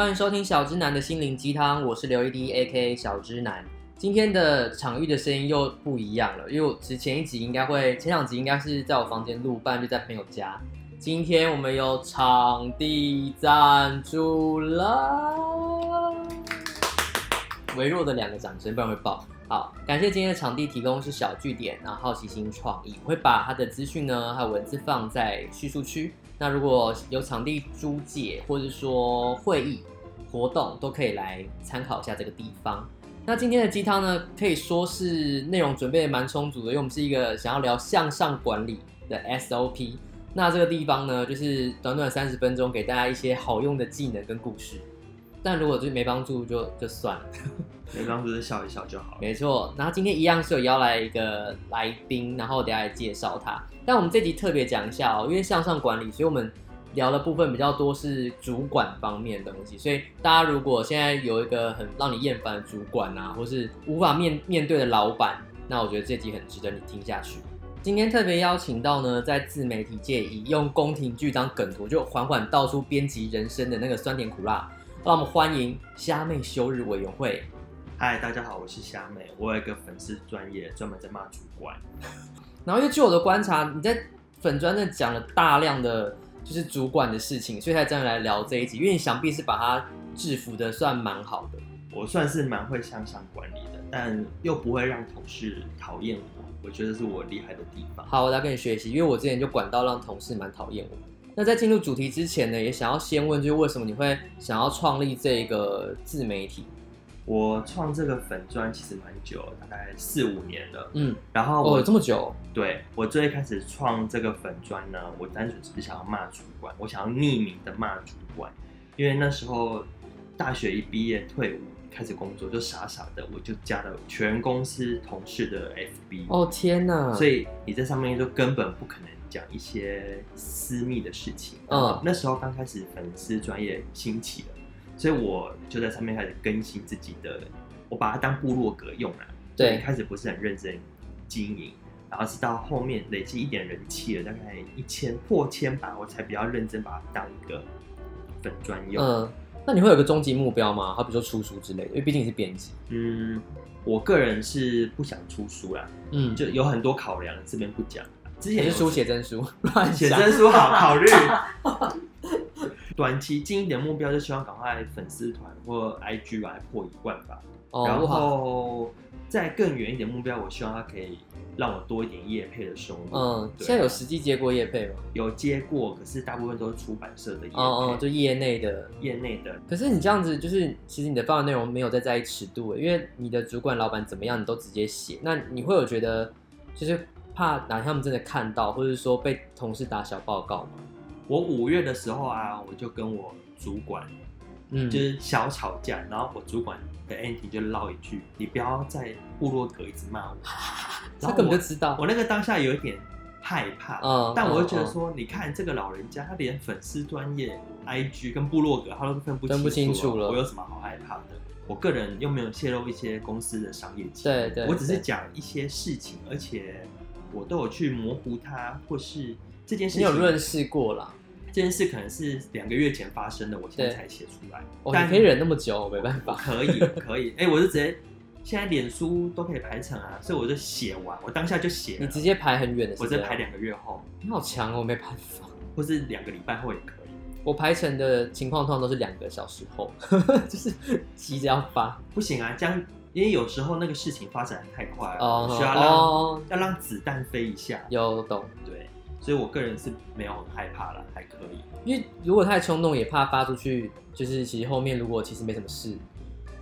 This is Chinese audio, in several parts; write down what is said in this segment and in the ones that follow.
欢迎收听小直男的心灵鸡汤，我是刘一滴 A.K.A 小直男。今天的场域的声音又不一样了，因为我之前一集应该会，前两集应该是在我房间录，不然就在朋友家。今天我们有场地赞助了，微弱的两个掌声，不然会爆。好，感谢今天的场地提供是小据点，然后好奇心创意，我会把它的资讯呢还有文字放在叙述区。那如果有场地租借或者说会议活动，都可以来参考一下这个地方。那今天的鸡汤呢，可以说是内容准备蛮充足的，因为我们是一个想要聊向上管理的 SOP。那这个地方呢，就是短短三十分钟，给大家一些好用的技能跟故事。但如果就没帮助就，就就算了。没帮助就笑一笑就好了。没错，然后今天一样是有邀来一个来宾，然后我等下来介绍他。但我们这集特别讲一下哦，因为向上管理，所以我们聊的部分比较多是主管方面的东西。所以大家如果现在有一个很让你厌烦的主管啊，或是无法面面对的老板，那我觉得这集很值得你听下去。今天特别邀请到呢，在自媒体界以用宫廷剧当梗图，就缓缓道出编辑人生的那个酸甜苦辣。让我们欢迎虾妹休日委员会。嗨，大家好，我是虾妹，我有一个粉丝专业，专门在骂主管。然后，因为据我的观察，你在粉专那讲了大量的就是主管的事情，所以才这样来聊这一集。因为你想必是把它制服的算蛮好的。我算是蛮会向上管理的，但又不会让同事讨厌我，我觉得是我厉害的地方。好，我来跟你学习，因为我之前就管到让同事蛮讨厌我。那在进入主题之前呢，也想要先问，就是为什么你会想要创立这个自媒体？我创这个粉砖其实蛮久，大概四五年了。嗯，然后我、哦、这么久？对，我最开始创这个粉砖呢，我单纯只是想要骂主管，我想要匿名的骂主管，因为那时候大学一毕业退伍开始工作，就傻傻的我就加了全公司同事的 FB。哦天哪！所以你在上面就根本不可能。讲一些私密的事情。嗯，那时候刚开始粉丝专业兴起了，所以我就在上面开始更新自己的，我把它当部落格用了。对，一开始不是很认真经营，然后是到后面累积一点人气了，大概一千破千吧，我才比较认真把它当一个粉专用。嗯，那你会有个终极目标吗？好比说出书之类的，因为毕竟你是编辑。嗯，我个人是不想出书啦。嗯，就有很多考量，这边不讲。之前是书写真书，写真书好考虑。短期近一点目标就希望赶快粉丝团或 IG 来破一万吧。哦、然后再更远一点目标，我希望它可以让我多一点业配的收入。嗯，现在有实际接过业配吗？有接过，可是大部分都是出版社的业配。哦哦，就业内的，业内的。可是你这样子，就是其实你的发文内容没有在在意尺度，因为你的主管老板怎么样，你都直接写。那你会有觉得，就是。怕哪天他们真的看到，或者说被同事打小报告吗？我五月的时候啊，我就跟我主管，嗯，就是小吵架，然后我主管的 Andy 就唠一句：“你不要在部落格一直骂我。” 他根本就知道。我那个当下有一点害怕，嗯，但我就觉得说，嗯、你看这个老人家，他连粉丝专业 IG 跟部落格他都分不清楚，分不清楚了，我有什么好害怕的？我个人又没有泄露一些公司的商业机密，对，对对，我只是讲一些事情，而且。我都有去模糊它，或是这件事情你有认识过啦。这件事可能是两个月前发生的，我现在才写出来。我可以忍那么久，没办法。可以，可以。哎、欸，我就直接现在脸书都可以排成啊，所以我就写完，我当下就写。你直接排很远的，我直接排两个月后。你好强哦，没办法。或是两个礼拜后也可以。我排成的情况通常都是两个小时后，就是急着要发。不行啊，这样。因为有时候那个事情发展太快了，oh, 需要让、oh. 要让子弹飞一下。有懂，对，所以我个人是没有很害怕了，还可以。因为如果太冲动，也怕发出去，就是其实后面如果其实没什么事，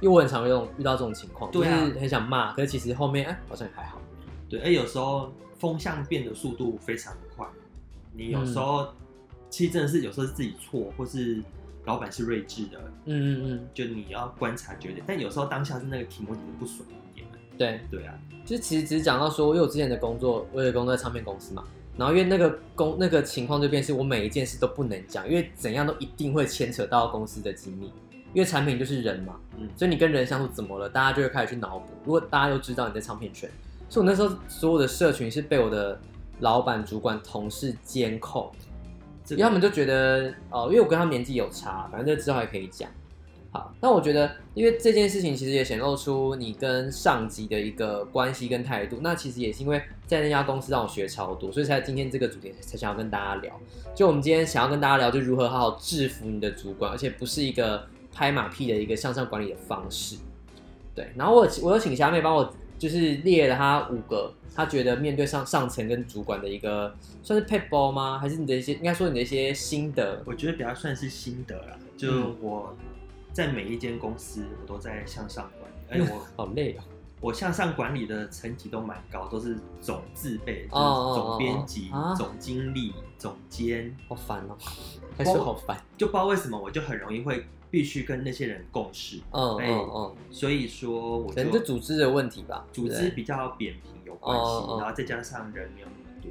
因为我很常用遇到这种情况，对啊，就是很想骂，可是其实后面哎、欸、好像也还好。对，哎，有时候风向变的速度非常快，你有时候、嗯、其实真的是有时候是自己错，或是。老板是睿智的，嗯嗯嗯，就你要观察绝对，但有时候当下是那个题目你不爽一点。对对啊，就是其实只是讲到说，因为我之前的工作，我有工作在唱片公司嘛，然后因为那个工那个情况就变是我每一件事都不能讲，因为怎样都一定会牵扯到公司的机密，因为产品就是人嘛，嗯，所以你跟人相处怎么了，大家就会开始去脑补。如果大家都知道你在唱片圈，所以我那时候所有的社群是被我的老板、主管、同事监控。因为他们就觉得，哦，因为我跟他年纪有差，反正这之后还可以讲。好，那我觉得，因为这件事情其实也显露出你跟上级的一个关系跟态度。那其实也是因为在那家公司让我学超多，所以才今天这个主题才想要跟大家聊。就我们今天想要跟大家聊，就如何好好制服你的主管，而且不是一个拍马屁的一个向上管理的方式。对，然后我我有请虾妹帮我就是列了他五个，他觉得面对上上层跟主管的一个算是撇步吗？还是你的一些应该说你的一些心得？我觉得比较算是心得啦，就我。嗯在每一间公司，我都在向上管理。哎，我 好累哦。我向上管理的层级都蛮高，都是总字辈，就是总编辑、总经理、总监。好烦哦，还是好烦。就不知道为什么，我就很容易会必须跟那些人共事。嗯嗯嗯。所以说，我可能就组织的问题吧，组织比较扁平有关系，然后再加上人没有那么多。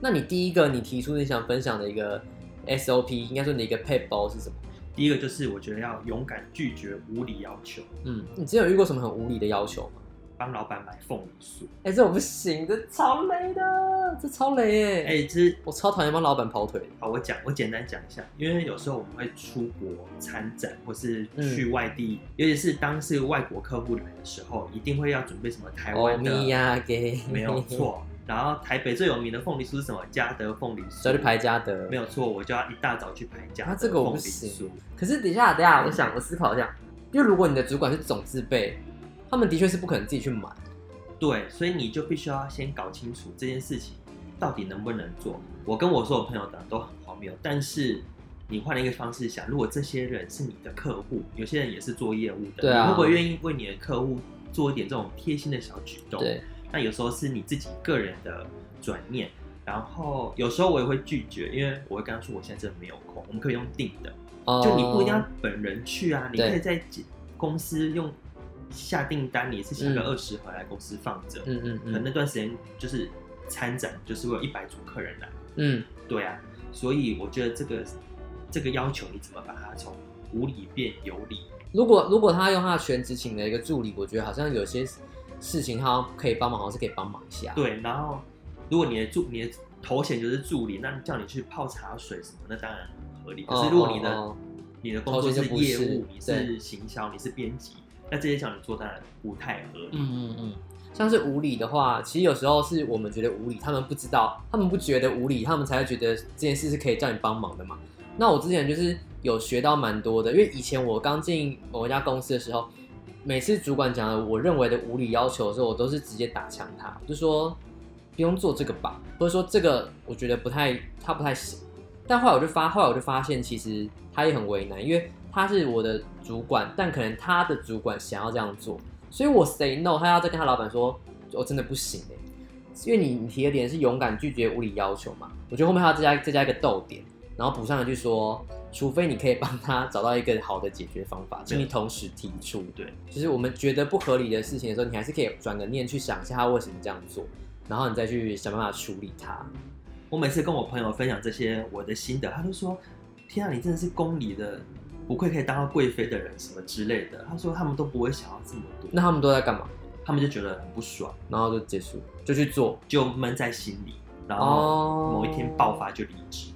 那你第一个你提出你想分享的一个 SOP，应该说你的一个配包是什么？第一个就是我觉得要勇敢拒绝无理要求。嗯，你之前有遇过什么很无理的要求吗？帮老板买凤梨酥。哎、欸，这我不行，这超累的，这超累哎。哎、欸，其实我超讨厌帮老板跑腿。好，我讲，我简单讲一下，因为有时候我们会出国参展，或是去外地，嗯、尤其是当是外国客户来的时候，一定会要准备什么台湾的。欧米亚给。没有 错。然后台北最有名的凤梨酥是什么？嘉德凤梨酥。要去排嘉德，没有错，我就要一大早去排嘉德凤梨酥。啊，这个我不行。可是等一下，等一下，我想我思考一下，因为如果你的主管是总字辈，他们的确是不可能自己去买。对，所以你就必须要先搞清楚这件事情到底能不能做。我跟我所有朋友的都很荒谬，但是你换了一个方式想，如果这些人是你的客户，有些人也是做业务的，对啊，你会不会愿意为你的客户做一点这种贴心的小举动？对。那有时候是你自己个人的转念，然后有时候我也会拒绝，因为我会跟他说我现在真的没有空，我们可以用订的，oh, 就你不一定要本人去啊，你可以在公司用下订单，你也是下个二十盒来公司放着，嗯嗯嗯，可能那段时间就是参展，就是会有一百组客人来，嗯，对啊，所以我觉得这个这个要求你怎么把它从无理变有理？如果如果他用他的全职请了一个助理，我觉得好像有些。事情他可以帮忙，好像是可以帮忙一下。对，然后如果你的助你的头衔就是助理，那叫你去泡茶水什么，那当然很合理。可是如果你的、哦哦、你的工作是业务，你是行销，你是编辑，那这些叫你做当然不太合理。嗯嗯嗯，像是无理的话，其实有时候是我们觉得无理，他们不知道，他们不觉得无理，他们才会觉得这件事是可以叫你帮忙的嘛。那我之前就是有学到蛮多的，因为以前我刚进某一家公司的时候。每次主管讲的我认为的无理要求的时候，我都是直接打枪他，就说不用做这个吧，或者说这个我觉得不太，他不太行。但后来我就发，后来我就发现，其实他也很为难，因为他是我的主管，但可能他的主管想要这样做，所以我 say no，他要再跟他老板说，我真的不行哎，因为你你提的点是勇敢拒绝无理要求嘛，我觉得后面还要再加再加一个逗点，然后补上一句说。除非你可以帮他找到一个好的解决方法，请你同时提出。对，就是我们觉得不合理的事情的时候，你还是可以转个念去想一下他为什么这样做，然后你再去想办法处理他。我每次跟我朋友分享这些我的心得，他就说：“天啊，你真的是公理的，不愧可以当到贵妃的人，什么之类的。”他说他们都不会想要这么多。那他们都在干嘛？他们就觉得很不爽，然后就结束，就去做，就闷在心里，然后某一天爆发就离职。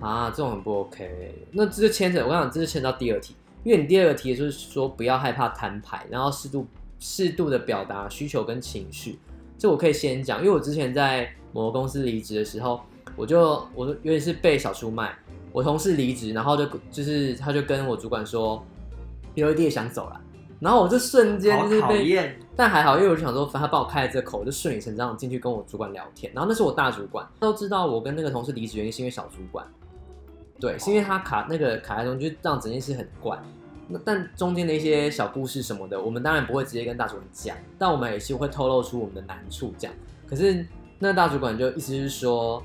啊，这种很不 OK。那这就牵扯，我跟你讲，这就牵到第二题，因为你第二个题就是说不要害怕摊牌，然后适度适度的表达需求跟情绪。这我可以先讲，因为我之前在某个公司离职的时候，我就我就有点是被小出卖。我同事离职，然后就就是他就跟我主管说，有一点想走了，然后我就瞬间就是被，但还好，因为我就想说，反正他帮我开了这个口，我就顺理成章进去跟我主管聊天。然后那是我大主管，都知道我跟那个同事离职原因是因为小主管。对，是因为他卡那个卡在中，就让整件事很怪。那但中间的一些小故事什么的，我们当然不会直接跟大主管讲，但我们也是会透露出我们的难处这样。可是那大主管就意思是说，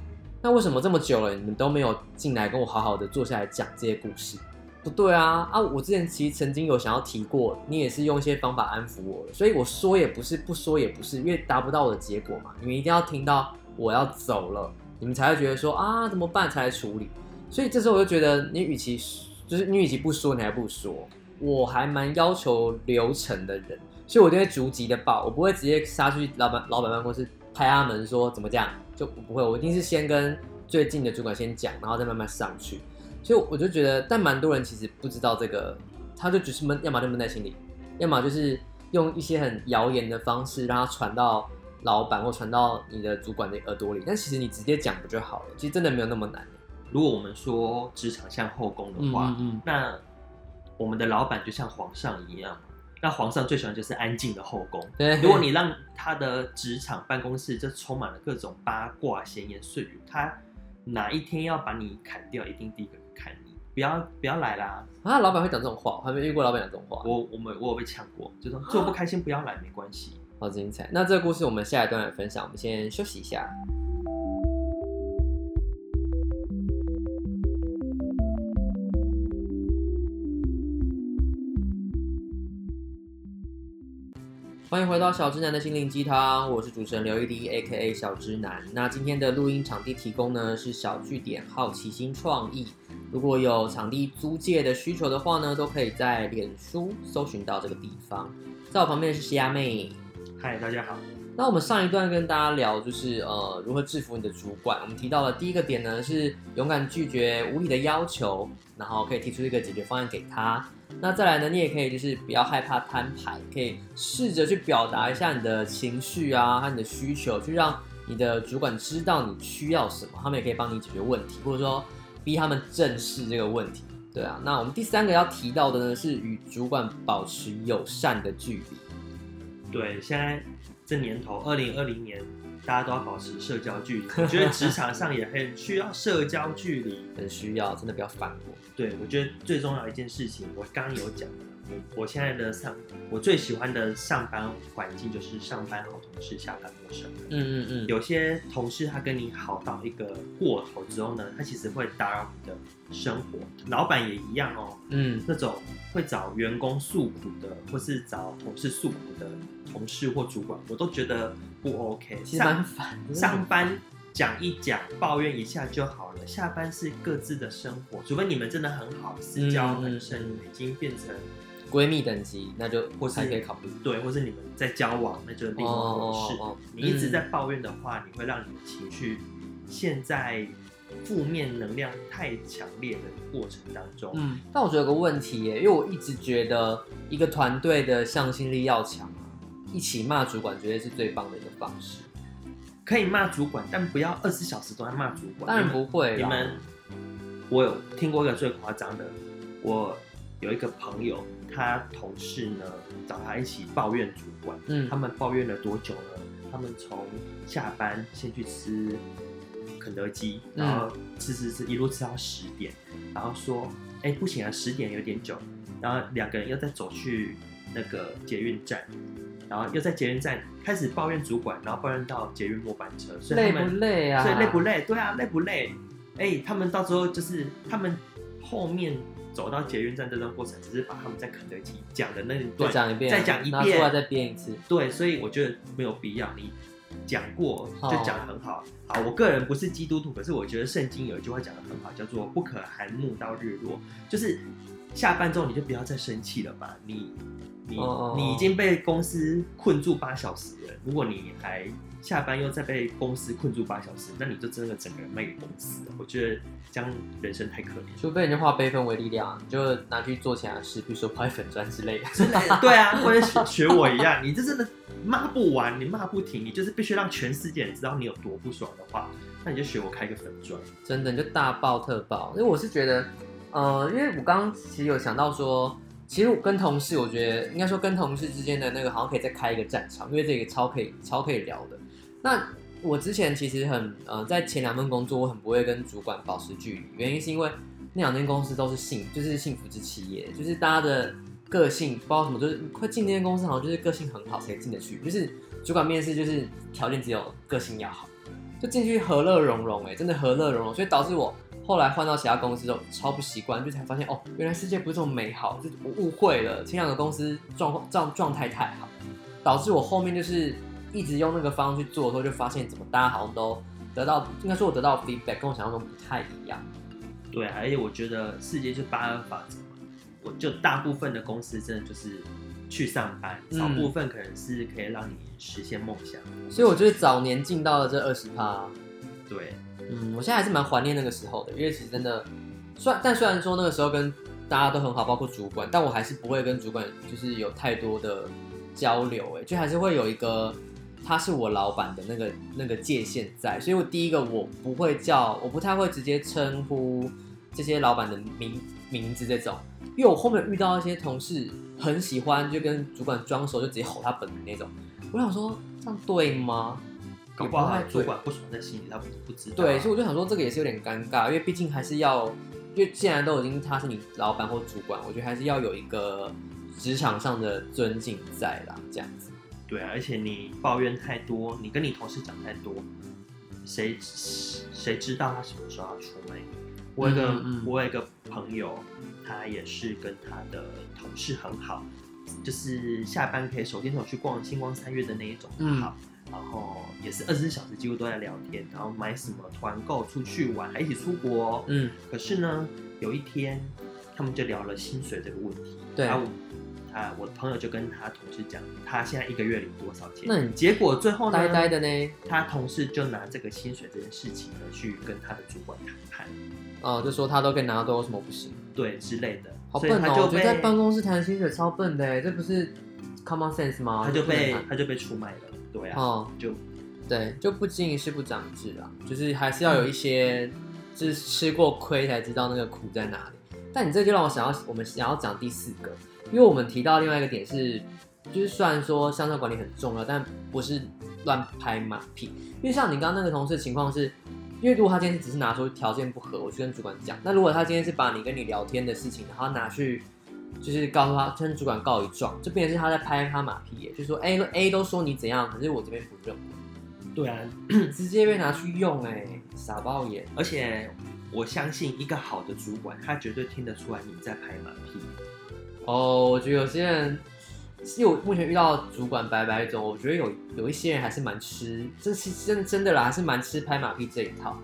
那为什么这么久了，你们都没有进来跟我好好的坐下来讲这些故事？不对啊啊！我之前其实曾经有想要提过，你也是用一些方法安抚我的，所以我说也不是，不说也不是，因为达不到我的结果嘛。你们一定要听到我要走了，你们才会觉得说啊，怎么办才来处理？所以这时候我就觉得，你与其就是你与其不说，你还不说。我还蛮要求流程的人，所以我就会逐级的报，我不会直接杀出去老板老板办公室拍他们说怎么这样，就不会。我一定是先跟最近的主管先讲，然后再慢慢上去。所以我就觉得，但蛮多人其实不知道这个他就只是闷，要么就闷在心里，要么就是用一些很谣言的方式让他传到老板或传到你的主管的耳朵里。但其实你直接讲不就好了？其实真的没有那么难。如果我们说职场像后宫的话，嗯嗯，那我们的老板就像皇上一样。那皇上最喜欢就是安静的后宫。对，如果你让他的职场办公室就充满了各种八卦、闲言碎语，他哪一天要把你砍掉，一定第一个砍你。不要不要来啦！啊，老板会讲这种话，我还没遇过老板讲这种话。我我们我有被呛过，就说做不开心不要来，没关系。好精彩！那这个故事我们下一段来分享，我们先休息一下。欢迎回到小直男的心灵鸡汤，我是主持人刘一迪，A.K.A 小直男。那今天的录音场地提供呢是小据点好奇心创意，如果有场地租借的需求的话呢，都可以在脸书搜寻到这个地方。在我旁边的是西亚妹，嗨，大家好。那我们上一段跟大家聊就是呃如何制服你的主管，我们提到了第一个点呢是勇敢拒绝无理的要求，然后可以提出一个解决方案给他。那再来呢，你也可以就是不要害怕摊牌，可以试着去表达一下你的情绪啊和你的需求，去让你的主管知道你需要什么，他们也可以帮你解决问题，或者说逼他们正视这个问题。对啊，那我们第三个要提到的呢是与主管保持友善的距离。对，现在这年头，二零二零年。大家都要保持社交距离，我觉得职场上也很需要社交距离，很需要，真的不要反驳。对，我觉得最重要一件事情，我刚刚有讲。我我现在的上，我最喜欢的上班环境就是上班好同事，下班陌生人。嗯嗯嗯。有些同事他跟你好到一个过头之后呢，他其实会打扰你的生活。老板也一样哦。嗯。那种会找员工诉苦的，或是找同事诉苦的同事或主管，我都觉得不 OK。其实蛮烦。上班 讲一讲，抱怨一下就好了。下班是各自的生活，除非你们真的很好，私交很深，嗯、已经变成。闺蜜等级，那就或是可以考虑。对，或是你们在交往，那就另一回事。你一直在抱怨的话，嗯、你会让你的情绪陷在负面能量太强烈的过程当中。嗯，但我觉得有个问题耶，因为我一直觉得一个团队的向心力要强啊，一起骂主管绝对是最棒的一个方式。可以骂主管，但不要二十四小时都在骂主管。当然不会你。你们，我有听过一个最夸张的，我有一个朋友。他同事呢，找他一起抱怨主管，嗯，他们抱怨了多久呢？他们从下班先去吃肯德基，然后吃吃吃，一路吃到十点，然后说，哎，不行啊，十点有点久，然后两个人又再走去那个捷运站，然后又在捷运站开始抱怨主管，然后抱怨到捷运末班车，所以他们累不累啊？所以累不累？对啊，累不累？哎，他们到时候就是他们后面。走到捷运站这段过程，只是把他们在肯德基讲的那一段再讲一遍，再讲一遍，再再编一次。对，所以我觉得没有必要。你讲过就讲得很好。好，好，我个人不是基督徒，可是我觉得圣经有一句话讲得很好，叫做“不可含怒到日落”，就是下班之后你就不要再生气了吧。你你你已经被公司困住八小时了，如果你还下班又再被公司困住八小时，那你就真的整个人卖给公司了。我觉得这样人生太可怜。除非你就化悲愤为力量，你就拿去做其他事，比如说拍粉砖之类的。之类的。对啊，或者学学我一样，你这真的骂不完，你骂不停，你就是必须让全世界人知道你有多不爽的话，那你就学我开个粉砖。真的，你就大爆特爆。因为我是觉得，呃，因为我刚刚其实有想到说，其实我跟同事，我觉得应该说跟同事之间的那个，好像可以再开一个战场，因为这个超可以超可以聊的。那我之前其实很呃，在前两份工作，我很不会跟主管保持距离，原因是因为那两间公司都是幸，就是幸福之企业，就是大家的个性不知道什么，就是快进那间公司好像就是个性很好才进得去，就是主管面试就是条件只有个性要好，就进去和乐融融，哎，真的和乐融融，所以导致我后来换到其他公司之后超不习惯，就才发现哦，原来世界不是这么美好，就我误会了，前两个公司状况状状态太好，导致我后面就是。一直用那个方式去做的时候，就发现怎么大家好像都得到，应该说我得到 feedback 跟我想象中不太一样。对，而且我觉得世界就八二法则嘛，我就大部分的公司真的就是去上班，少部分可能是可以让你实现梦想。嗯。所以我觉得早年进到了这二十趴。对，嗯，我现在还是蛮怀念那个时候的，因为其实真的，虽然但虽然说那个时候跟大家都很好，包括主管，但我还是不会跟主管就是有太多的交流，哎，就还是会有一个他是我老板的那个那个界限在，所以我第一个我不会叫，我不太会直接称呼这些老板的名名字这种，因为我后面遇到一些同事很喜欢就跟主管装熟，就直接吼他本名那种，我想说这样对吗？搞不好主管不爽在心里，他不不知道。对，所以我就想说这个也是有点尴尬，因为毕竟还是要。因为既然都已经他是你老板或主管，我觉得还是要有一个职场上的尊敬在啦，这样子。对啊，而且你抱怨太多，你跟你同事讲太多，谁谁知道他什么时候要出门？我有一个嗯嗯我有一个朋友，他也是跟他的同事很好，就是下班可以手牵手去逛星光三月的那一种，嗯，好。然后也是二十四小时几乎都在聊天，然后买什么团购出去玩，还一起出国。嗯，可是呢，有一天他们就聊了薪水这个问题。对，然后他我的朋友就跟他同事讲，他现在一个月领多少钱？那你结果最后呢？呆呆的呢？他同事就拿这个薪水这件事情呢，去跟他的主管谈判。哦，就说他都可以拿到多少，什么不行？对，之类的。好笨哦！我觉得在办公室谈薪水超笨的，这不是 common sense 吗？他就被他就被出卖了。对啊，哦，就对，就不经一事不长智啊，就是还是要有一些，就是吃过亏才知道那个苦在哪里。但你这就让我想要，我们想要讲第四个，因为我们提到另外一个点是，就是虽然说向上管理很重要，但不是乱拍马屁。因为像你刚刚那个同事的情况是，因为如果他今天只是拿出条件不合，我去跟主管讲，那如果他今天是把你跟你聊天的事情，然后拿去。就是告诉他，跟主管告一状，就变成是他在拍他马屁耶，就是说 A A 都说你怎样，可是我这边不认为。对啊，直接被拿去用哎，傻爆眼。而且我相信一个好的主管，他绝对听得出来你在拍马屁。哦，我觉得有些人，因为我目前遇到主管白白种，我觉得有有一些人还是蛮吃，这是真真的啦，还是蛮吃拍马屁这一套。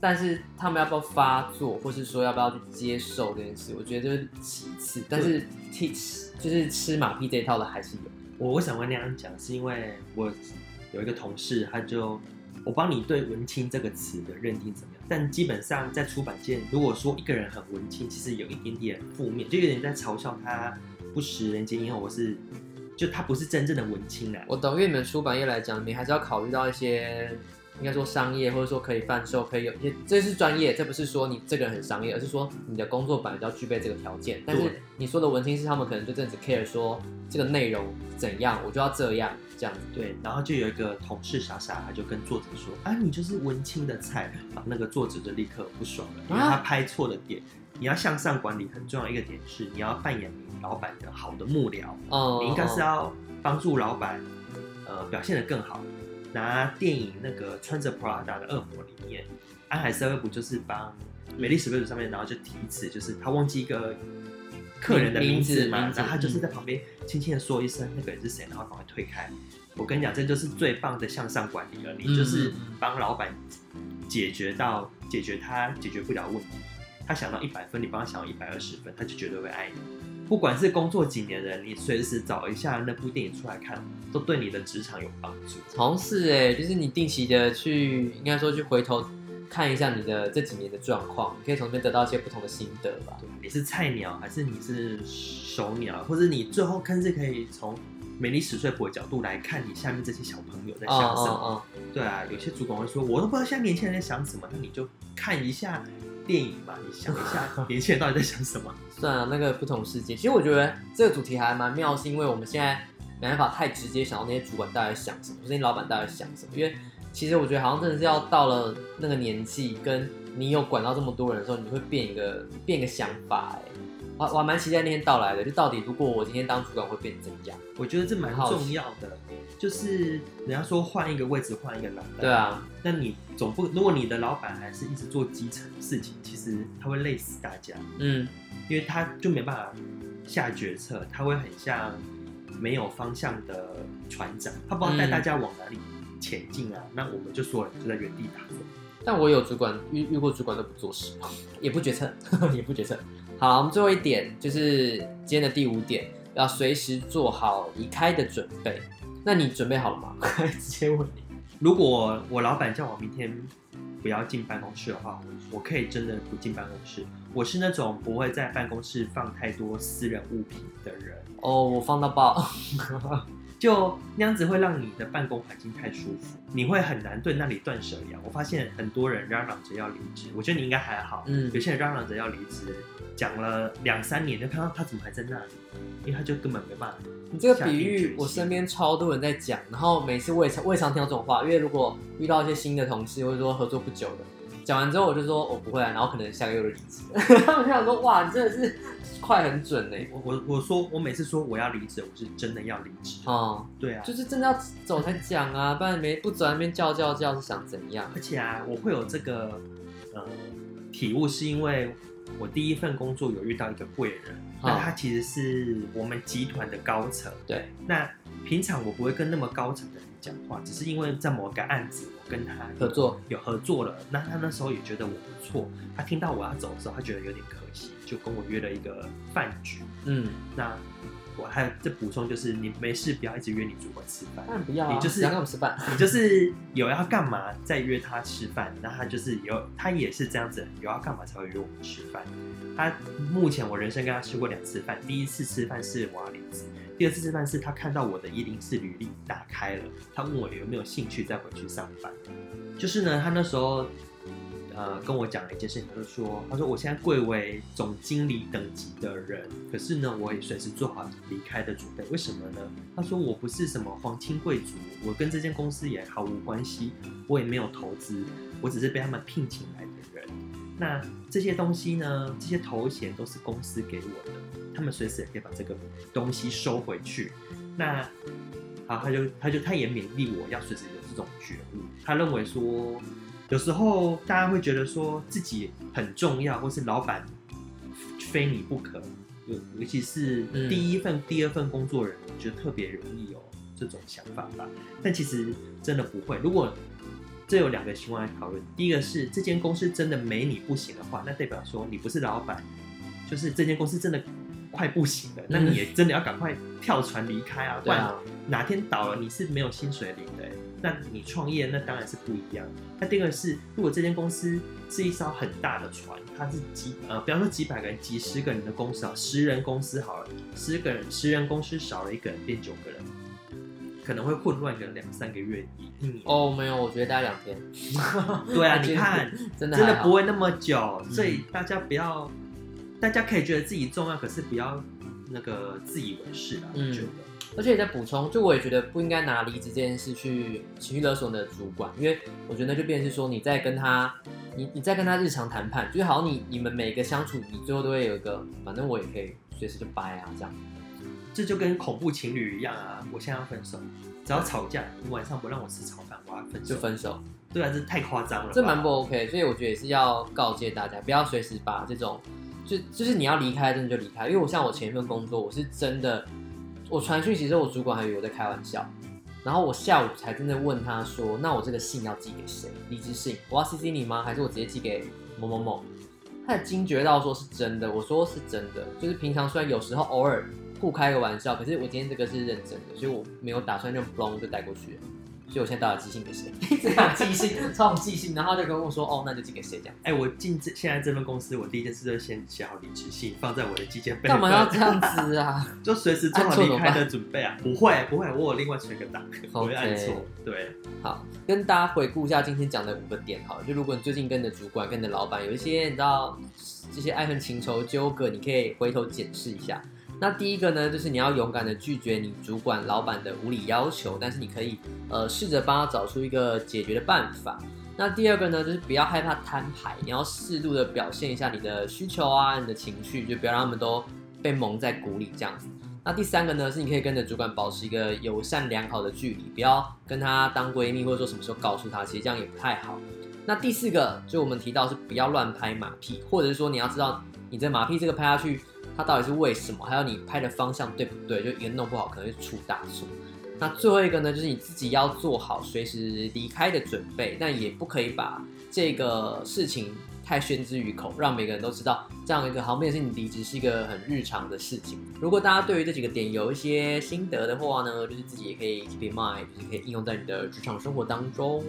但是他们要不要发作，或是说要不要去接受这件事，我觉得就是其次。但是替吃就是吃马屁这一套的还是有。我我想会那样讲，是因为我有一个同事，他就我帮你对“文青”这个词的认定怎么样？但基本上在出版界，如果说一个人很文青，其实有一点点负面，就有人在嘲笑他不食人间烟火，我是就他不是真正的文青的。我懂，因为你们出版业来讲，你还是要考虑到一些。应该说商业，或者说可以贩售，可以有一些，这是专业，这不是说你这个人很商业，而是说你的工作本来就要具备这个条件。但是你说的文青是他们可能就真的只 care 说这个内容怎样，我就要这样这样子。对，然后就有一个同事傻傻，他就跟作者说：“啊，你就是文青的菜。”啊，那个作者就立刻不爽了，因为他拍错了点。你要向上管理，很重要一个点是，你要扮演你老板的好的幕僚。哦，你应该是要帮助老板，呃，表现得更好。拿电影那个穿着 Prada 的恶魔里面，安海瑟薇不就是帮美丽史贝鲁上面，然后就提词，就是他忘记一个客人的名字嘛，然后他就是在旁边轻轻的说一声那个人是谁，然后赶快推开。我跟你讲，这就是最棒的向上管理了，你就是帮老板解决到解决他解决不了问题，他想到一百分，你帮他想到一百二十分，他就绝对会爱你。不管是工作几年的人，你随时找一下那部电影出来看，都对你的职场有帮助。同事哎，就是你定期的去，应该说去回头看一下你的这几年的状况，你可以从这边得到一些不同的心得吧。对，你是菜鸟还是你是熟鸟，或者你最后看是可以从美丽史翠普的角度来看你下面这些小朋友在想什么。Oh, oh, oh. 对啊，有些主管会说，我都不知道现在年轻人在想什么，那你就看一下。电影吧，你想一下，年轻人到底在想什么？算了，那个不同世界。其实我觉得这个主题还蛮妙，是因为我们现在没办法太直接想到那些主管到底在想什么，那些老板到底在想什么。因为其实我觉得好像真的是要到了那个年纪，跟你有管到这么多人的时候，你会变一个变一个想法。哎，我我还蛮期待那天到来的。就到底如果我今天当主管会变怎样？我觉得这蛮重要的。就是人家说换一个位置换一个老板，对啊。那你总不，如果你的老板还是一直做基层的事情，其实他会累死大家。嗯，因为他就没办法下决策，他会很像没有方向的船长，他不知道带大家往哪里前进啊。嗯、那我们就说了，就在原地打转。但我有主管遇遇过主管都不做事，也不决策，也不决策。好，我们最后一点就是今天的第五点，要随时做好离开的准备。那你准备好了吗？直接问你。如果我老板叫我明天不要进办公室的话，我可以真的不进办公室。我是那种不会在办公室放太多私人物品的人。哦，我放到爆。就那样子会让你的办公环境太舒服，你会很难对那里断舍离。我发现很多人嚷嚷着要离职，我觉得你应该还好。嗯，有些人嚷嚷着要离职，讲了两三年，就看到他怎么还在那里，因为他就根本没办法。你这个比喻，我身边超多人在讲，然后每次我也常我也常听到这种话，因为如果遇到一些新的同事，或者说合作不久的，讲完之后我就说我不会啊，然后可能下个月就离职。他们想说哇，你真的是。快很准呢、欸，我我我说我每次说我要离职，我是真的要离职哦，对啊，就是真的要走才讲啊，不然没不走那边叫叫叫是想怎样？而且啊，我会有这个呃体悟，是因为我第一份工作有遇到一个贵人，哦、那他其实是我们集团的高层，对，那平常我不会跟那么高层的人讲话，只是因为在某个案子我跟他合作有合作了，那他那时候也觉得我不错，他听到我要走的时候，他觉得有点可惜。就跟我约了一个饭局，嗯，那我还再补充，就是你没事不要一直约你主管吃饭，当然不要、啊，你就是要跟我吃饭，你就是有要干嘛再约他吃饭，那他就是有他也是这样子，有要干嘛才会约我们吃饭。他目前我人生跟他吃过两次饭，第一次吃饭是我要离职，第二次吃饭是他看到我的一零四履历打开了，他问我有没有兴趣再回去上班，就是呢，他那时候。呃，跟我讲了一件事情，他就说，他说我现在贵为总经理等级的人，可是呢，我也随时做好离开的准备。为什么呢？他说我不是什么皇亲贵族，我跟这间公司也毫无关系，我也没有投资，我只是被他们聘请来的人。那这些东西呢，这些头衔都是公司给我的，他们随时也可以把这个东西收回去。那好，他就他就他也勉励我要随时有这种觉悟。他认为说。有时候大家会觉得说自己很重要，或是老板非你不可，尤尤其是第一份、嗯、第二份工作人，我觉得特别容易有这种想法吧。但其实真的不会。如果这有两个情况来讨论，第一个是这间公司真的没你不行的话，那代表说你不是老板，就是这间公司真的快不行了，那你也真的要赶快跳船离开啊，不然哪天倒了你是没有薪水领的。那你创业那当然是不一样。那第二个是，如果这间公司是一艘很大的船，它是几呃，比方说几百个人、几十个人的公司啊，十人公司好了，十个人，十人公司少了一个人变九个人，可能会混乱个两三个月一年。哦，没有，我觉得大概两天。对啊，你看，真的真的不会那么久，所以大家不要，大家可以觉得自己重要，可是不要那个自以为是啊，我觉得。而且也在补充，就我也觉得不应该拿离职这件事去情绪勒索你的主管，因为我觉得那就变成是说你在跟他，你你在跟他日常谈判，就好像你你们每个相处，你最后都会有一个，反正我也可以随时就掰啊这样，这就跟恐怖情侣一样啊，我现在要分手，只要吵架，你晚上不让我吃炒饭，我要分手。就分手，对啊，这太夸张了，这蛮不 OK，所以我觉得也是要告诫大家，不要随时把这种，就就是你要离开，真的就离开，因为我像我前一份工作，我是真的。我传讯息之后，我主管还以为我在开玩笑，然后我下午才真的问他说：“那我这个信要寄给谁？离职信，我要 CC 你吗？还是我直接寄给某某某？”他也惊觉到说是真的，我说是真的，就是平常虽然有时候偶尔互开个玩笑，可是我今天这个是认真的，所以我没有打算用 blong 就带过去。所以我现在到底寄信给谁？这样寄信，超寄信，然后他就跟我说：“哦，那就寄给谁？”这样。哎、欸，我进这现在这份公司，我第一件事就先写好离职信，放在我的寄件本。干嘛要这样子啊？就随时做好离开的准备啊！不会，不会，我有另外存一个档，不会按错。对，好，跟大家回顾一下今天讲的五个点。好，就如果你最近跟你的主管、跟你的老板有一些你知道这些爱恨情仇纠葛，你可以回头检视一下。那第一个呢，就是你要勇敢的拒绝你主管、老板的无理要求，但是你可以呃试着帮他找出一个解决的办法。那第二个呢，就是不要害怕摊牌，你要适度的表现一下你的需求啊、你的情绪，就不要让他们都被蒙在鼓里这样子。那第三个呢，是你可以跟着主管保持一个友善良好的距离，不要跟他当闺蜜，或者说什么时候告诉他，其实这样也不太好。那第四个，就我们提到是不要乱拍马屁，或者是说你要知道你这马屁这个拍下去。它到底是为什么？还有你拍的方向对不对？就一个弄不好，可能会出大错。那最后一个呢，就是你自己要做好随时离开的准备，但也不可以把这个事情太宣之于口，让每个人都知道这样一个好像是你离职是一个很日常的事情。如果大家对于这几个点有一些心得的话呢，就是自己也可以 keep in mind，就是可以应用在你的职场生活当中。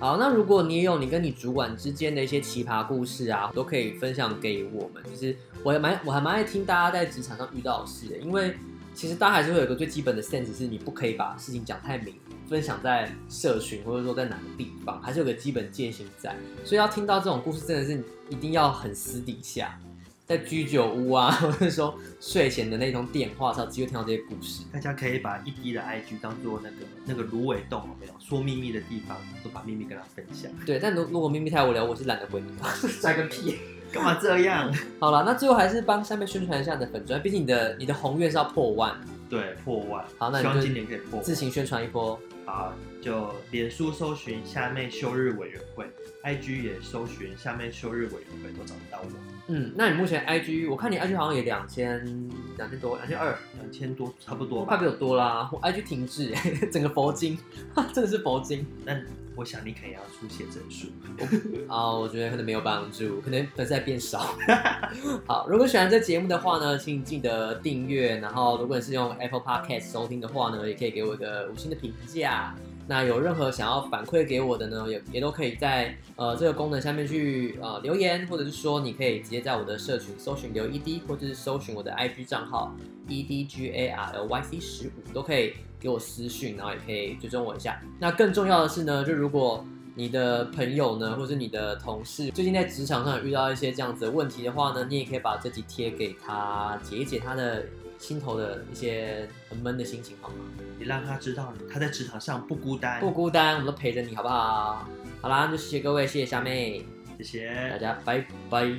好，那如果你也有你跟你主管之间的一些奇葩故事啊，都可以分享给我们。就是我也蛮我还蛮爱听大家在职场上遇到的事的，因为其实大家还是会有个最基本的 sense，是你不可以把事情讲太明，分享在社群或者说在哪个地方，还是有个基本界限在。所以要听到这种故事，真的是一定要很私底下。在居酒屋啊，或者说睡前的那通电话，上，只有听到这些故事。大家可以把一滴的 IG 当做那个那个芦苇洞，有没有？说秘密的地方，都把秘密跟他分享。对，但如如果秘密太无聊，我是懒得回你。拽个屁，干嘛这样？好了，那最后还是帮下面宣传一下你的粉专，毕竟你的你的宏愿是要破万。对，破万。好，那你就希望今年可以破万。自行宣传一波。好，就脸书搜寻夏妹休日委员会，IG 也搜寻夏妹休日委员会，都找得到我。嗯，那你目前 IG，我看你 IG 好像也两千两千多，两千二，两千多，差不多吧，快比我多啦。我 IG 停滞，整个佛经，真的是佛经。那我想你肯定要出写真书啊，我觉得可能没有帮助，可能粉丝在变少。好，如果喜欢这节目的话呢，请记得订阅。然后，如果你是用 Apple Podcast 收听的话呢，也可以给我一个五星的评价。那有任何想要反馈给我的呢，也也都可以在呃这个功能下面去呃留言，或者是说你可以直接在我的社群搜寻刘 ED，或者是搜寻我的 IG 账号 EDGARLYC 十五，都可以给我私讯，然后也可以追踪我一下。那更重要的是呢，就如果你的朋友呢，或者你的同事最近在职场上遇到一些这样子的问题的话呢，你也可以把这集贴给他，解一解他的。心头的一些很闷的心情，好吗？你让他知道，他在职场上不孤单，不孤单，我们都陪着你，好不好？好啦，就谢谢各位，谢谢虾妹，谢谢大家，拜拜。